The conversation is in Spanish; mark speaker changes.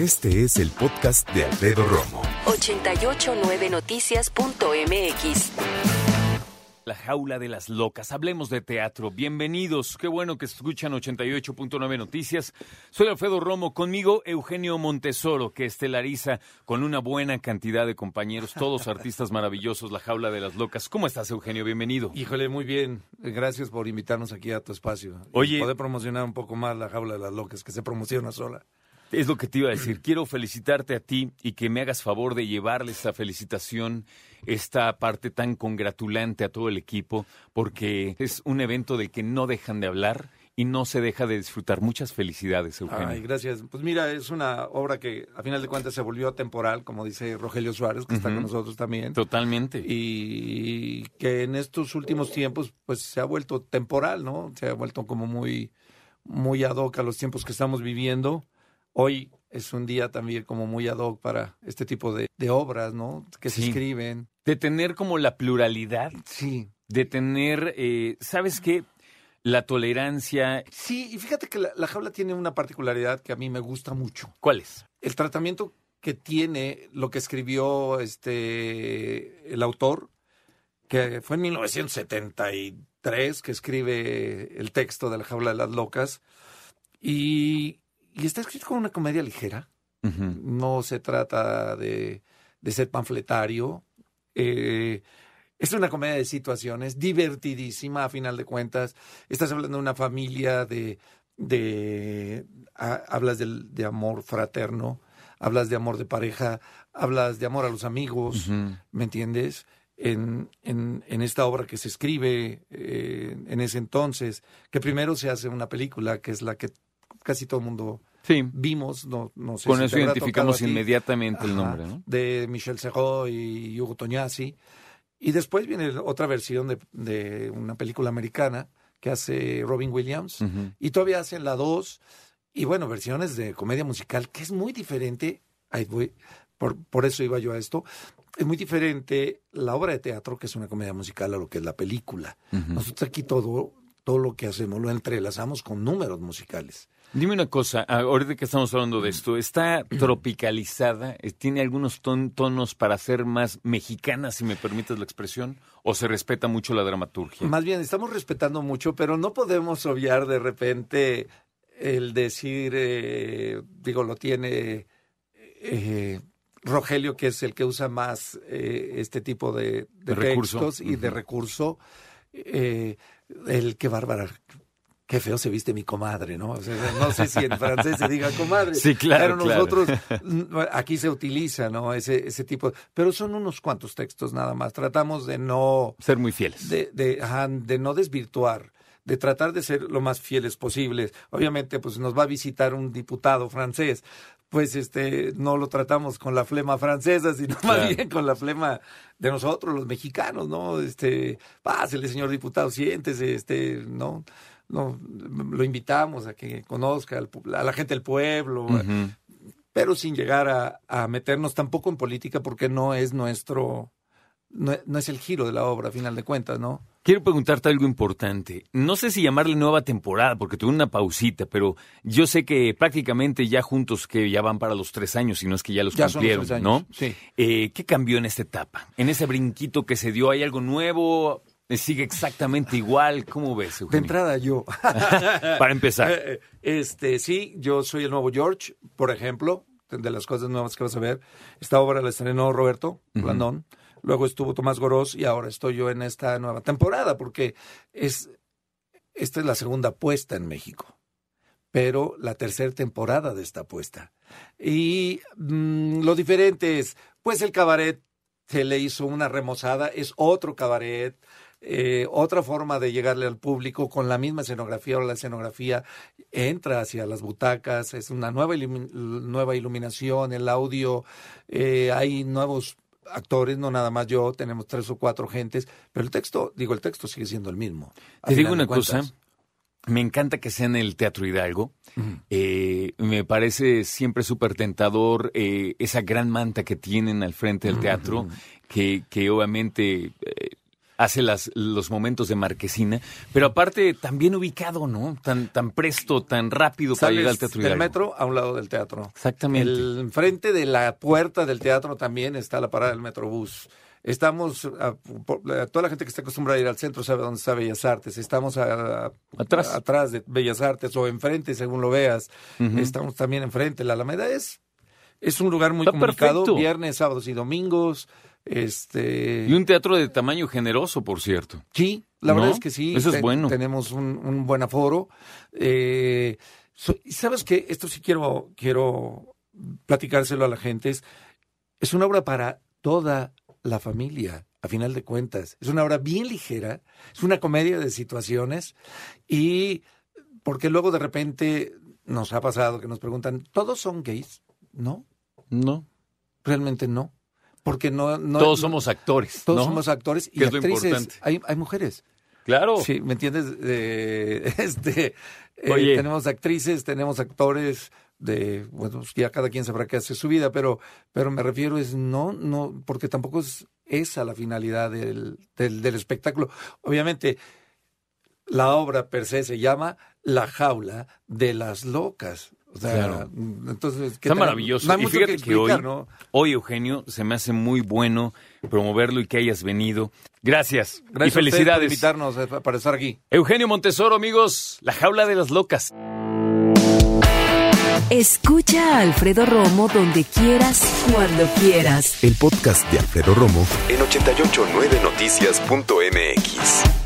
Speaker 1: Este es el podcast de Alfredo Romo.
Speaker 2: 889noticias.mx.
Speaker 3: La jaula de las locas. Hablemos de teatro. Bienvenidos. Qué bueno que escuchan 88.9 Noticias. Soy Alfredo Romo. Conmigo Eugenio Montesoro, que estelariza con una buena cantidad de compañeros, todos artistas maravillosos, La jaula de las locas. ¿Cómo estás, Eugenio? Bienvenido.
Speaker 4: Híjole, muy bien. Gracias por invitarnos aquí a tu espacio.
Speaker 3: Oye-
Speaker 4: Y poder promocionar un poco más la jaula de las locas, que se promociona sola.
Speaker 3: Es lo que te iba a decir. Quiero felicitarte a ti y que me hagas favor de llevarle esta felicitación, esta parte tan congratulante a todo el equipo, porque es un evento del que no dejan de hablar y no se deja de disfrutar. Muchas felicidades, Eugenio.
Speaker 4: Ay, gracias. Pues mira, es una obra que a final de cuentas se volvió temporal, como dice Rogelio Suárez, que está con nosotros también.
Speaker 3: Totalmente.
Speaker 4: Y que en estos últimos tiempos, pues se ha vuelto temporal, ¿no? Se ha vuelto como muy, muy ad hoc a los tiempos que estamos viviendo. Hoy es un día también como muy ad hoc para este tipo de, de obras, ¿no? Que se escriben.
Speaker 3: De tener como la pluralidad,
Speaker 4: Sí,
Speaker 3: de tener, eh, ¿sabes qué? La tolerancia.
Speaker 4: Sí, y fíjate que la, la jaula tiene una particularidad que a mí me gusta mucho.
Speaker 3: ¿Cuál es?
Speaker 4: El tratamiento que tiene lo que escribió este el autor, que fue en 1973 que escribe el texto de la jaula de las locas, y, y está escrito con una comedia ligera. No se trata de, de ser panfletario. Eh, es una comedia de situaciones, divertidísima a final de cuentas. Estás hablando de una familia, de, de ha- hablas del- de amor fraterno, hablas de amor de pareja, hablas de amor a los amigos. ¿me entiendes? En, en, en esta obra que se escribe eh, en ese entonces, que primero se hace una película, que es la que casi todo el mundo
Speaker 3: Sí.
Speaker 4: vimos, no, no sé
Speaker 3: Con
Speaker 4: si
Speaker 3: eso identificamos inmediatamente el nombre, ¿no?
Speaker 4: De Michel Serrault y Hugo Tognazzi. Y después viene otra versión de, de una película americana que hace Robin Williams. Y todavía hacen la 2. Y bueno, versiones de comedia musical, que es muy diferente. Ahí voy, por, por eso iba yo a esto. Es muy diferente la obra de teatro, que es una comedia musical, a lo que es la película. Nosotros aquí todo, todo lo que hacemos lo entrelazamos con números musicales.
Speaker 3: Dime una cosa, ah, ahorita que estamos hablando de esto, ¿está tropicalizada? Eh, ¿Tiene algunos ton- tonos para ser más mexicana, si me permites la expresión? ¿O se respeta mucho la dramaturgia?
Speaker 4: Más bien, estamos respetando mucho, pero no podemos obviar de repente el decir, eh, digo, lo tiene eh, Rogelio, que es el que usa más eh, este tipo de, de
Speaker 3: De recurso.
Speaker 4: textos y de recurso. eh, el que bárbara. Qué feo se viste mi comadre, ¿no? O sea, no sé si en francés se diga comadre.
Speaker 3: Sí, claro,
Speaker 4: Pero nosotros, mm, aquí se utiliza, ¿no? Ese, ese tipo. Pero son unos cuantos textos nada más. Tratamos de no
Speaker 3: Ser muy fieles.
Speaker 4: de, de, ajá, de no desvirtuar, de tratar de ser lo más fieles posibles. Obviamente, pues nos va a visitar un diputado francés, pues este no lo tratamos con la flema francesa, sino
Speaker 3: Claro.
Speaker 4: más bien con la flema de nosotros, los mexicanos, ¿no? Este, pásele, señor diputado, siéntese, este, ¿no? No, lo invitamos a que conozca al a la gente del pueblo, pero sin llegar a, a meternos tampoco en política porque no es nuestro, no, no es el giro de la obra, a final de cuentas, ¿no?
Speaker 3: Quiero preguntarte algo importante. No sé si llamarle nueva temporada, porque tuve una pausita, pero yo sé que prácticamente ya juntos, que ya van para los tres años, si no es que ya los
Speaker 4: Ya son los
Speaker 3: cumplieron, ¿no?
Speaker 4: sí.
Speaker 3: Eh, ¿Qué cambió en esta etapa? En ese brinquito que se dio, ¿hay algo nuevo? ¿Eh, ¿Sigue exactamente igual? ¿Cómo ves,
Speaker 4: De
Speaker 3: Eugenio?
Speaker 4: entrada yo.
Speaker 3: Para empezar.
Speaker 4: Eh, Este, sí, yo soy el nuevo George, por ejemplo, de las cosas nuevas que vas a ver. Esta obra la estrenó Roberto Blandón, luego estuvo Tomás Gorós y ahora estoy yo en esta nueva temporada, porque es esta es la segunda puesta en México, pero la tercera temporada de esta puesta. Y mm, lo diferente es, pues el cabaret se le hizo una remozada, es otro cabaret, eh, otra forma de llegarle al público con la misma escenografía o la escenografía entra hacia las butacas, es una nueva, ilumi- nueva iluminación, el audio, eh, hay nuevos actores, no nada más yo, tenemos tres o cuatro gentes, pero el texto, digo, el texto sigue siendo el mismo.
Speaker 3: Te digo una cosa, me encanta que sea en el Teatro Hidalgo. Eh, me parece siempre súper tentador eh, esa gran manta que tienen al frente del teatro, que, que obviamente eh, hace las, los momentos de marquesina, pero aparte también ubicado, ¿no? Tan, tan presto, tan rápido para llegar al Teatro
Speaker 4: del metro a un lado del teatro.
Speaker 3: Exactamente.
Speaker 4: El, enfrente de la puerta del teatro también está la parada del Metrobús. Estamos, a- por- a toda la gente que está acostumbrada a ir al centro sabe dónde está Bellas Artes. Estamos a-
Speaker 3: Atrás.
Speaker 4: atrás de Bellas Artes o enfrente, según lo veas. Estamos también enfrente. La Alameda es, es un lugar muy
Speaker 3: Está
Speaker 4: comunicado.
Speaker 3: perfecto.
Speaker 4: Viernes, sábados y domingos. Este,
Speaker 3: Y un teatro de tamaño generoso, por cierto.
Speaker 4: Sí, la
Speaker 3: ¿No?
Speaker 4: verdad es que sí.
Speaker 3: Eso es
Speaker 4: Ten-
Speaker 3: bueno.
Speaker 4: Tenemos un, un buen aforo. Eh, so- ¿Sabes qué? Esto sí quiero, quiero platicárselo a la gente. Es, es una obra para toda la familia, a final de cuentas. Es una obra bien ligera, es una comedia de situaciones y porque luego de repente nos ha pasado que nos preguntan, ¿todos son gays? No,
Speaker 3: No.
Speaker 4: realmente no. Porque no, no
Speaker 3: Todos
Speaker 4: no-
Speaker 3: somos actores.
Speaker 4: todos
Speaker 3: ¿no?
Speaker 4: somos actores y actrices. Hay, hay mujeres.
Speaker 3: Claro.
Speaker 4: Sí, ¿me entiendes? Eh, este, eh,
Speaker 3: Oye.
Speaker 4: tenemos actrices, tenemos actores de, bueno, pues ya cada quien sabrá qué hace su vida, pero, pero me refiero es no, no, porque tampoco es esa la finalidad del, del, del espectáculo. Obviamente, la obra per se se llama La jaula de las locas. O sea,
Speaker 3: Claro.
Speaker 4: entonces, ¿qué
Speaker 3: Está maravilloso.
Speaker 4: No
Speaker 3: y fíjate que, hoy, hoy, Eugenio, se me hace muy bueno promoverlo y que hayas venido. Gracias.
Speaker 4: Gracias
Speaker 3: y
Speaker 4: usted por
Speaker 3: felicidades.
Speaker 4: invitarnos eh, para estar aquí.
Speaker 3: Eugenio Montesoro, amigos, la jaula de las locas.
Speaker 2: Escucha a Alfredo Romo donde quieras, cuando quieras.
Speaker 1: El podcast de Alfredo Romo en 889noticias.mx.